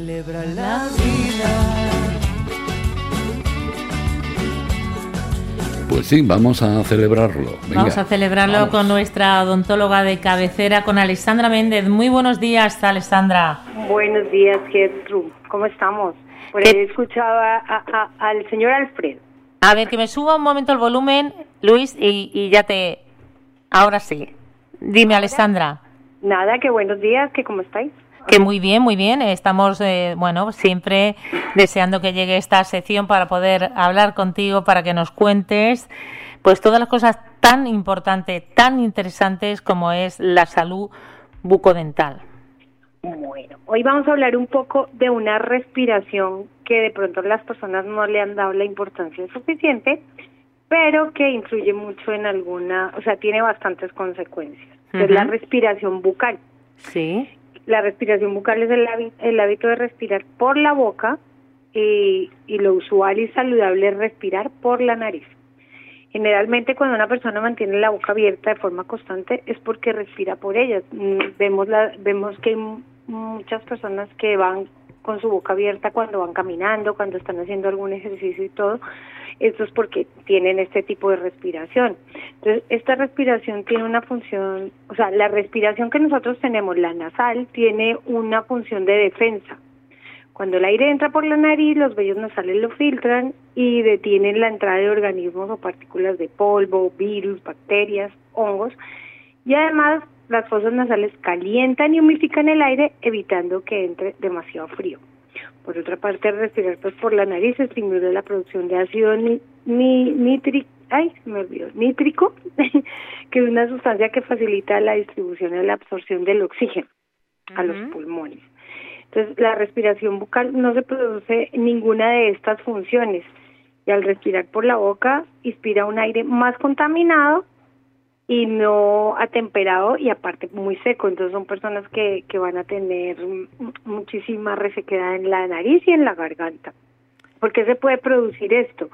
Celebra la vida. Pues sí, vamos a celebrarlo. Venga, Vamos a celebrarlo vamos. con nuestra odontóloga de cabecera, con Alexandra Méndez. Muy buenos días, Alexandra. Buenos días, Gertrude. ¿Cómo estamos? Por ahí escuchaba a- a- al señor Alfred. A ver, que me suba un momento el volumen, Luis, y, y ya te... Ahora sí. Dime, Alexandra. Nada, que buenos días, que cómo estáis. Que muy bien, muy bien. Estamos, eh, bueno, siempre deseando que llegue esta sección para poder hablar contigo, para que nos cuentes, pues todas las cosas tan importantes, tan interesantes como es la salud bucodental. Bueno, hoy vamos a hablar un poco de una respiración que de pronto las personas no le han dado la importancia suficiente, pero que influye mucho en alguna, o sea, tiene bastantes consecuencias. Es la respiración bucal. Sí. La respiración bucal es el, el hábito de respirar por la boca y, y lo usual y saludable es respirar por la nariz. Generalmente cuando una persona mantiene la boca abierta de forma constante es porque respira por ella. Mm, Vemos, la, vemos que hay muchas personas que van con su boca abierta cuando van caminando, cuando están haciendo algún ejercicio y todo. Esto es porque tienen este tipo de respiración. Entonces, esta respiración tiene una función, o sea, la respiración que nosotros tenemos, la nasal, tiene una función de defensa. Cuando el aire entra por la nariz, los vellos nasales lo filtran y detienen la entrada de organismos o partículas de polvo, virus, bacterias, hongos. Y además, las fosas nasales calientan y humidifican el aire, evitando que entre demasiado frío. Por otra parte, respirar pues por la nariz estimula la producción de ácido ni, ni- nitri- ay, me olvidó, nítrico, que es una sustancia que facilita la distribución y la absorción del oxígeno a los pulmones. Entonces, la respiración bucal no se produce ninguna de estas funciones. Y al respirar por la boca, inspira un aire más contaminado y no atemperado y aparte muy seco. Entonces, son personas que, que van a tener muchísima resequedad en la nariz y en la garganta. ¿Por qué se puede producir esto?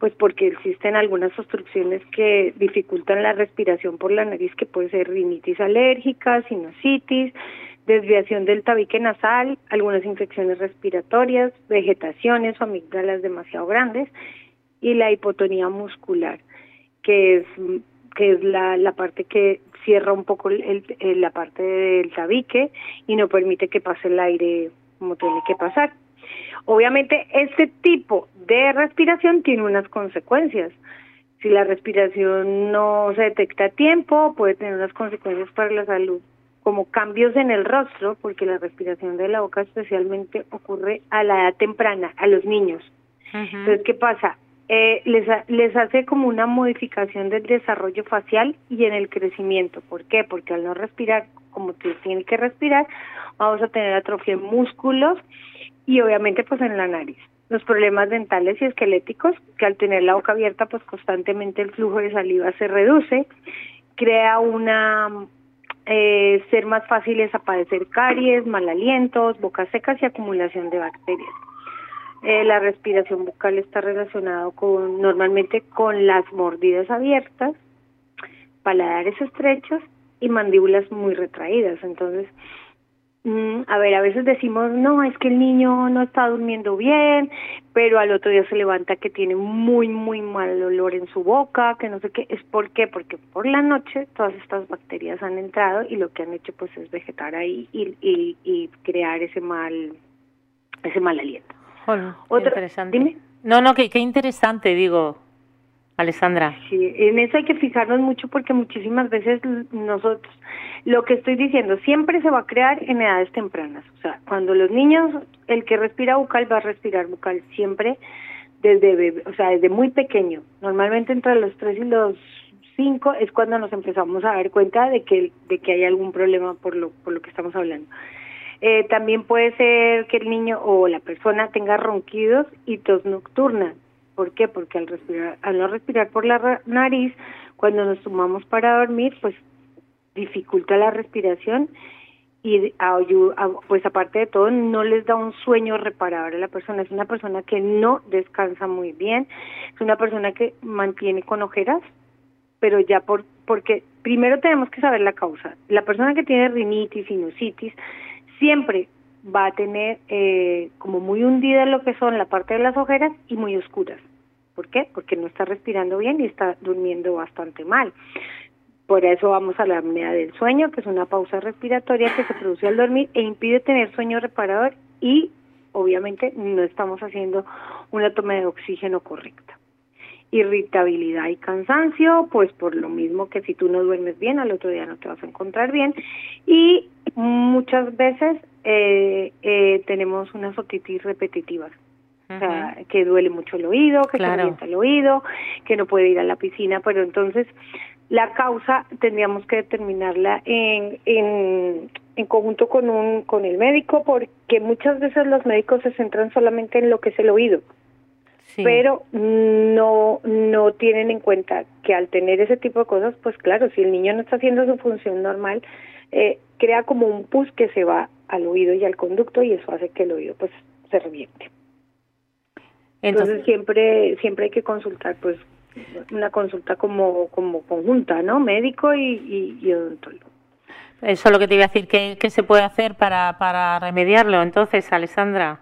Pues porque existen algunas obstrucciones que dificultan la respiración por la nariz, que puede ser rinitis alérgica, sinusitis, desviación del tabique nasal, algunas infecciones respiratorias, vegetaciones o amígdalas demasiado grandes y la hipotonía muscular, que es que es la, la parte que cierra un poco el, el- la parte del tabique y no permite que pase el aire como tiene que pasar. Obviamente, este tipo de respiración tiene unas consecuencias. Si la respiración no se detecta a tiempo, puede tener unas consecuencias para la salud, como cambios en el rostro, porque la respiración de la boca especialmente ocurre a la edad temprana, a los niños. Entonces, ¿qué pasa? Eh, les, les hace como una modificación del desarrollo facial y en el crecimiento. ¿Por qué? Porque al no respirar como te tiene que respirar, vamos a tener atrofia en músculos y obviamente pues en la nariz. Los problemas dentales y esqueléticos, que al tener la boca abierta pues constantemente el flujo de saliva se reduce, crea una eh, ser más fáciles a padecer caries, mal alientos, bocas secas y acumulación de bacterias. Eh, la respiración bucal está relacionado con normalmente con las mordidas abiertas, paladares estrechos y mandíbulas muy retraídas. Entonces, mm, a ver, a veces decimos, no, es que el niño no está durmiendo bien, pero al otro día se levanta que tiene muy, muy mal olor en su boca, que no sé qué. ¿Es por qué? Porque por la noche todas estas bacterias han entrado y lo que han hecho pues es vegetar ahí y, y, y crear ese mal, ese mal aliento. Interesante. dime. No, no, qué, qué interesante, digo, Alessandra. Sí, en eso hay que fijarnos mucho porque muchísimas veces nosotros, lo que estoy diciendo, siempre se va a crear en edades tempranas. O sea, cuando los niños, el que respira bucal va a respirar bucal siempre desde bebé, o sea, desde muy pequeño. Normalmente entre los tres y los cinco es cuando nos empezamos a dar cuenta de que de que hay algún problema por lo por lo que estamos hablando. Eh, también puede ser que el niño o la persona tenga ronquidos y tos nocturna. ¿Por qué? Porque al respirar, al no respirar por la nariz, cuando nos tomamos para dormir, pues dificulta la respiración y pues aparte de todo no les da un sueño reparador a la persona es una persona que no descansa muy bien es una persona que mantiene con ojeras pero ya por porque primero tenemos que saber la causa la persona que tiene rinitis sinusitis siempre va a tener eh, como muy hundida lo que son la parte de las ojeras y muy oscuras ¿Por qué? Porque no está respirando bien y está durmiendo bastante mal. Por eso vamos a la apnea del sueño, que es una pausa respiratoria que se produce al dormir e impide tener sueño reparador y obviamente no estamos haciendo una toma de oxígeno correcta. Irritabilidad y cansancio, pues por lo mismo que si tú no duermes bien, al otro día no te vas a encontrar bien. Y muchas veces eh, eh, tenemos unas otitis repetitivas, o sea, que duele mucho el oído, que se calienta el oído, que no puede ir a la piscina, pero entonces la causa tendríamos que determinarla en, en, en conjunto con, un, con el médico porque muchas veces los médicos se centran solamente en lo que es el oído. Pero no no tienen en cuenta que al tener ese tipo de cosas, pues claro, si el niño no está haciendo su función normal, eh, crea como un pus que se va al oído y al conducto y eso hace que el oído pues se reviente. Entonces, siempre siempre hay que consultar pues una consulta como, como conjunta, ¿no? Médico y, y, odontólogo. Eso es lo que te iba a decir, ¿qué, qué se puede hacer para, para remediarlo entonces, Alessandra?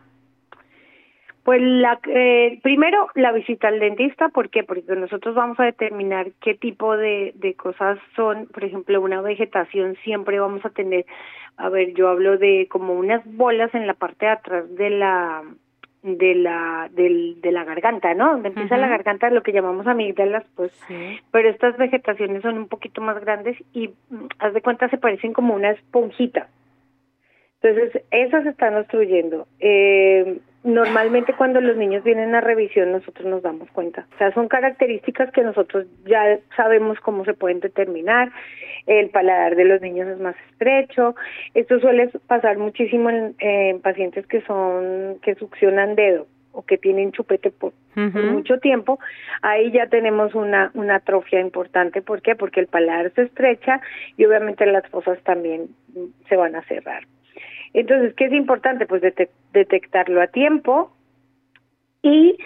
Pues la, eh, primero la visita al dentista, ¿por qué? Porque nosotros vamos a determinar qué tipo de, de cosas son, por ejemplo, una vegetación siempre vamos a tener, a ver, yo hablo de como unas bolas en la parte de atrás de la de la del, de la garganta, ¿no? Donde empieza la garganta, lo que llamamos amígdalas, pues, pero estas vegetaciones son un poquito más grandes y mm, haz de cuenta se parecen como una esponjita. Entonces, esas se están obstruyendo. Eh, normalmente cuando los niños vienen a revisión nosotros nos damos cuenta. O sea, son características que nosotros ya sabemos cómo se pueden determinar. El paladar de los niños es más estrecho. Esto suele pasar muchísimo en, pacientes que son que succionan dedo o que tienen chupete por, mucho tiempo, ahí ya tenemos una, una atrofia importante. ¿Por qué? Porque el paladar se estrecha y obviamente las fosas también se van a cerrar. Entonces, ¿qué es importante? Pues detectarlo a tiempo y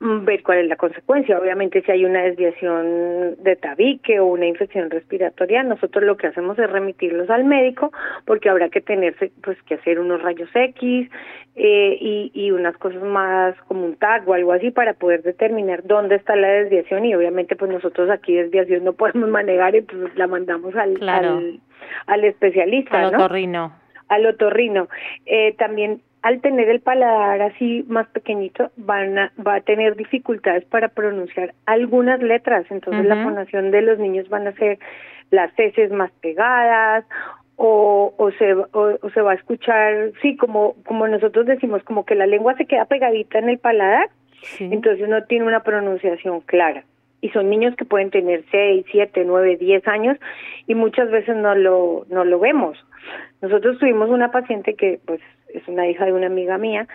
mm, ver cuál es la consecuencia. Obviamente, si hay una desviación de tabique o una infección respiratoria, nosotros lo que hacemos es remitirlos al médico porque habrá que tenerse, pues, que hacer unos rayos X eh, y, y unas cosas más como un tag o algo así para poder determinar dónde está la desviación y obviamente, pues, nosotros aquí desviación no podemos manejar y pues la mandamos al, al, al especialista, al otorrino al otorrino. Eh, también al tener el paladar así más pequeñito, van a, va a tener dificultades para pronunciar algunas letras. Entonces la fonación de los niños van a ser las heces más pegadas o, o, se, o, se va a escuchar, sí, como, como nosotros decimos, como que la lengua se queda pegadita en el paladar, entonces no tiene una pronunciación clara. Y son niños que pueden tener 6, 7, 9, 10 años y muchas veces no lo, no lo vemos. Nosotros tuvimos una paciente que pues es una hija de una amiga mía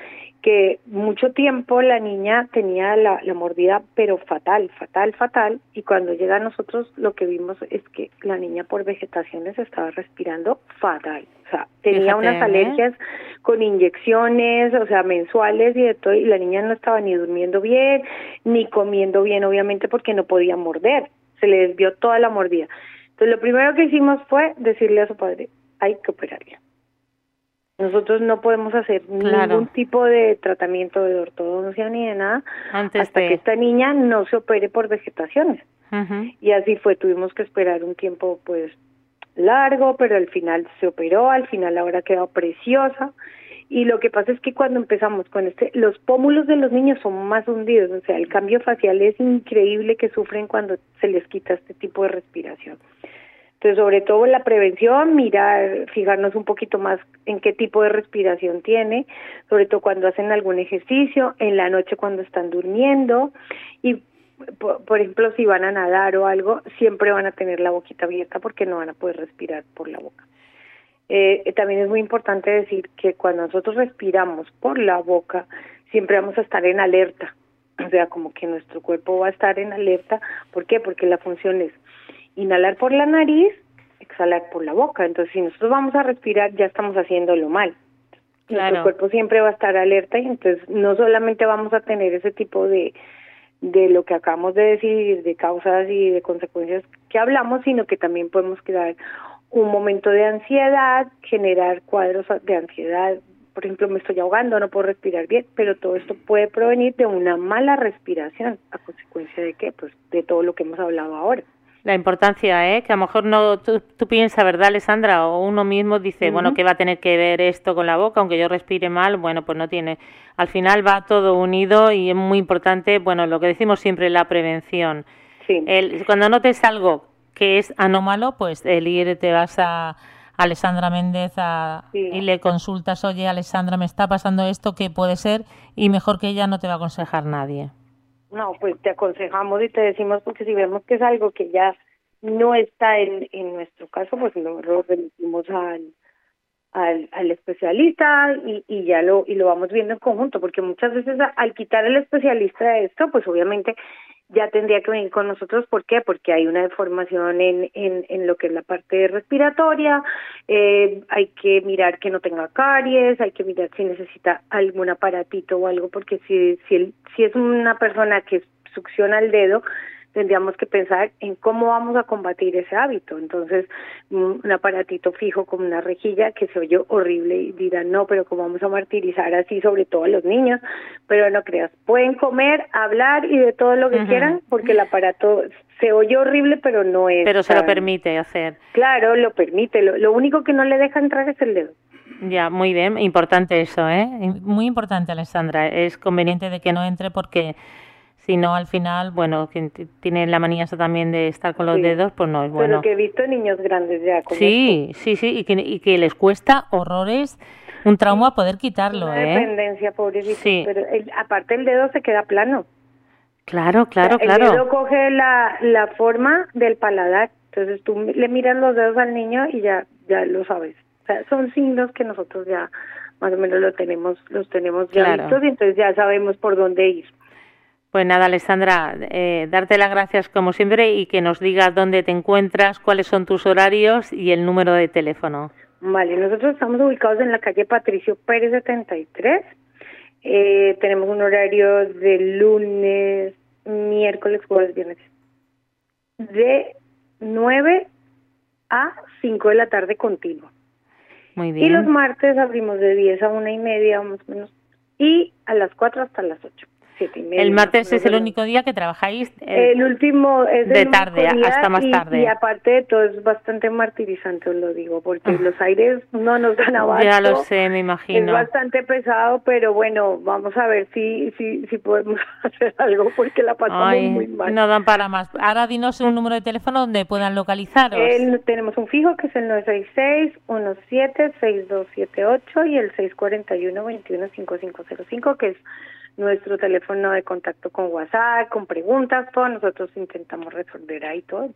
que mucho tiempo la niña tenía la, la mordida pero fatal, fatal, fatal y cuando llega a nosotros lo que vimos es que la niña por vegetaciones estaba respirando fatal, o sea, tenía unas ¿eh? Con inyecciones, o sea, mensuales y de todo y la niña no estaba ni durmiendo bien ni comiendo bien obviamente porque no podía morder, se le desvió toda la mordida. Entonces lo primero que hicimos fue decirle a su padre, hay que operarla. Nosotros no podemos hacer ningún tipo de tratamiento de ortodoncia ni de nada hasta que esta niña no se opere por vegetaciones. Y así fue, tuvimos que esperar un tiempo pues largo, pero al final se operó, al final ahora quedado preciosa. Y lo que pasa es que cuando empezamos con este, los pómulos de los niños son más hundidos, o sea, el cambio facial es increíble que sufren cuando se les quita este tipo de respiración. Entonces, sobre todo la prevención, mirar, fijarnos un poquito más en qué tipo de respiración tiene, sobre todo cuando hacen algún ejercicio, en la noche cuando están durmiendo y por, ejemplo, si van a nadar o algo, siempre van a tener la boquita abierta porque no van a poder respirar por la boca. Eh, también es muy importante decir que cuando nosotros respiramos por la boca, siempre vamos a estar en alerta. O sea, como que nuestro cuerpo va a estar en alerta. ¿Por qué? Porque la función es inhalar por la nariz, exhalar por la boca. Entonces, si nosotros vamos a respirar, ya estamos haciéndolo mal. Nuestro cuerpo siempre va a estar alerta y entonces no solamente vamos a tener ese tipo de, de lo que acabamos de decir, de causas y de consecuencias que hablamos, sino que también podemos crear un momento de ansiedad, generar cuadros de ansiedad, por ejemplo, me estoy ahogando, no puedo respirar bien, pero todo esto puede provenir de una mala respiración, a consecuencia de qué? Pues de todo lo que hemos hablado ahora. La importancia, ¿eh? Que a lo mejor no tú, piensas, ¿verdad, Alessandra? O uno mismo dice, bueno, ¿qué va a tener que ver esto con la boca? Aunque yo respire mal, bueno, pues no tiene. Al final va todo unido y es muy importante, bueno, lo que decimos siempre, la prevención. Sí. El, cuando notes algo que es anómalo, pues el ir te vas a Alessandra Méndez y le consultas, oye, Alessandra, me está pasando esto, ¿qué puede ser? Y mejor que ella no te va a aconsejar nadie. No, pues te aconsejamos y te decimos porque si vemos que es algo que ya no está en, en nuestro caso, pues lo, remitimos al, al, al especialista y, y ya lo y lo vamos viendo en conjunto, porque muchas veces al quitar el especialista de esto, pues obviamente ya tendría que venir con nosotros. ¿Por qué? Porque hay una deformación en, en, en lo que es la parte respiratoria, eh, hay que mirar que no tenga caries, hay que mirar si necesita algún aparatito o algo, porque si, si, si es una persona que succiona el dedo, tendríamos que pensar en cómo vamos a combatir ese hábito. Entonces, un aparatito fijo como una rejilla que se oye horrible y dirán, no, pero cómo vamos a martirizar así, sobre todo a los niños, pero no creas, pueden comer, hablar y de todo lo que quieran, porque el aparato se oye horrible, pero no es. Pero se lo permite hacer. Claro, lo permite. Lo, lo único que no le deja entrar es el dedo. Ya, muy bien, importante eso, ¿eh? Muy importante, Alessandra. Es conveniente de que no entre porque si no, al final, bueno, quien tiene la manía también de estar con los dedos, pues no es bueno. Pero que he visto niños grandes ya con Sí, sí, sí, y que, y que les cuesta horrores un trauma poder quitarlo, Una ¿eh? dependencia, pobrecito. Sí. Pero aparte el dedo se queda plano. Claro, claro, claro. El dedo coge la, la forma del paladar. Entonces tú le miras los dedos al niño y ya, ya lo sabes. O sea, son signos que nosotros ya más o menos lo tenemos, los tenemos ya vistos y entonces ya sabemos por dónde ir. Pues nada, Alessandra, eh, darte las gracias como siempre y que nos digas dónde te encuentras, cuáles son tus horarios y el número de teléfono. Vale, nosotros estamos ubicados en la calle Patricio Pérez 73. Eh, tenemos un horario de lunes, miércoles, jueves, viernes. De 9 a 5 de la tarde continuo. Muy bien. Y los martes abrimos de 10 a una y media, más o menos. Y a las 4 hasta las 8 el martes es el único día que trabajáis. Eh, el último es de tarde hasta más tarde. Y aparte de todo es bastante martirizante, os lo digo, porque ah. los aires no nos dan abasto. Ya lo sé, me imagino. Es bastante pesado, pero bueno, vamos a ver si si, si podemos hacer algo porque la pasamos muy mal. No dan para más. Ahora dinos un número de teléfono donde puedan localizaros. tenemos un fijo que es el 966 17 6278 y el 641 21 5505 que es nuestro teléfono de contacto con WhatsApp, con preguntas, todo, nosotros intentamos resolver ahí todo.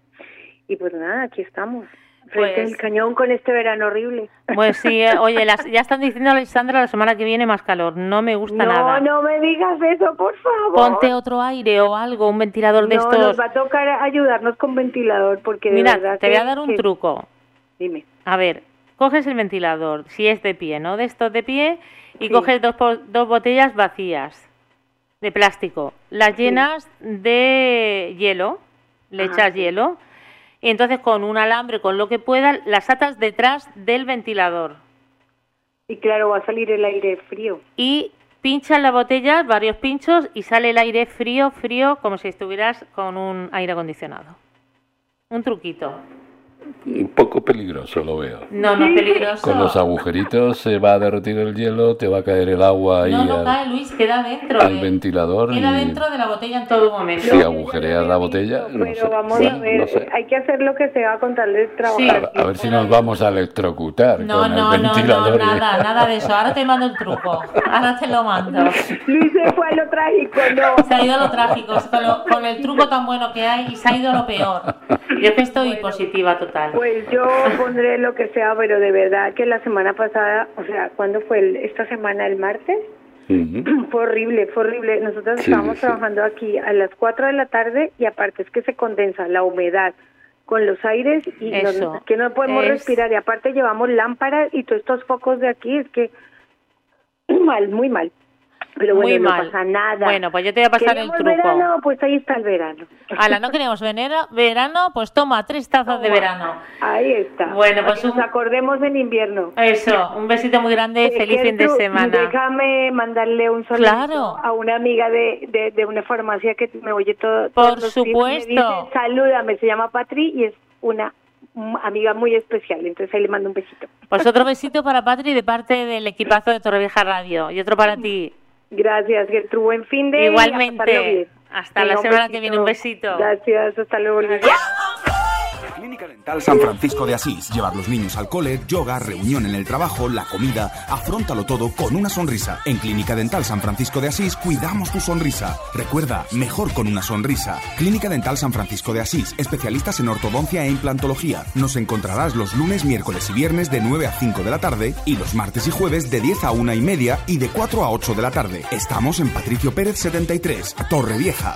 Y pues nada, aquí estamos. Frente pues, el cañón con este verano horrible. Pues sí, eh, oye, ya están diciendo Alexandra la semana que viene más calor. No me gusta nada. No, no me digas eso, por favor. Ponte otro aire o algo, un ventilador de estos. No, nos va a tocar ayudarnos con ventilador porque Mira, te voy a dar un truco. Dime. A ver, coges el ventilador, si es de pie, ¿no? De estos de pie, y coges dos, dos botellas vacías de plástico, las llenas de hielo, le echas hielo, y entonces con un alambre, con lo que puedas, las atas detrás del ventilador. Y claro, va a salir el aire frío. Y pinchas la botella, varios pinchos, y sale el aire frío, frío, como si estuvieras con un aire acondicionado. Un truquito. Un poco peligroso lo veo. No, no es peligroso. Con los agujeritos se va a derretir el hielo, te va a caer el agua ahí. No, no cae, Luis, queda dentro. Al ventilador. Queda dentro de la botella en todo momento. Si agujereas la botella, no Pero vamos a ver, hay que hacer lo que sea con tal de trabajar. A, ver si nos vamos a electrocutar no, con no, el ventilador. No, no, nada, nada de eso. Ahora te mando el truco. Ahora te lo mando. Luis se fue a lo trágico, no. Se ha ido a lo trágico. Con, con el truco tan bueno que hay y se ha ido a lo peor. Yo que estoy positiva total. Total. Pues yo pondré lo que sea, pero de verdad que la semana pasada, o sea, ¿cuándo fue? El, esta semana, el martes? Fue horrible, fue horrible. Nosotros Sí, estábamos sí. trabajando aquí a las 4 de la tarde y aparte es que se condensa la humedad con los aires y no- Eso, que no podemos es- respirar y aparte llevamos lámparas y todos estos focos de aquí es que mal, muy mal. Pero bueno, Muy no mal. pasa nada. Bueno, pues yo te voy a pasar el ¿Queremos truco. verano? Pues ahí está el verano. Ala, no queremos venera- verano, pues toma tres tazas de verano. Ahí está. Bueno, pues nos acordemos en invierno. Eso, un besito muy grande, Eh, feliz fin de semana. Déjame mandarle un saludo Claro. a una amiga de, de, de una farmacia que me oye todo. Por todos los días supuesto. Me dice, salúdame, se llama Patri y es una amiga muy especial. Entonces ahí le mando un besito. Pues otro besito para Patri de parte del equipazo de Torrevieja Radio y otro para ti. Gracias, Gertrude. Buen fin de Igualmente. Hasta la semana que viene. Un besito. Gracias, hasta luego. Clínica Dental San Francisco de Asís. Llevar los niños al cole, yoga, reunión en el trabajo, la comida. Afróntalo todo con una sonrisa. En Clínica Dental San Francisco de Asís cuidamos tu sonrisa. Recuerda, mejor con una sonrisa. Clínica Dental San Francisco de Asís. Especialistas en ortodoncia e implantología. Nos encontrarás los lunes, miércoles y viernes de 9 a 5 de la tarde y los martes y jueves de 10 a 1 y media y de 4 a 8 de la tarde. Estamos en Patricio Pérez 73, Torre Vieja.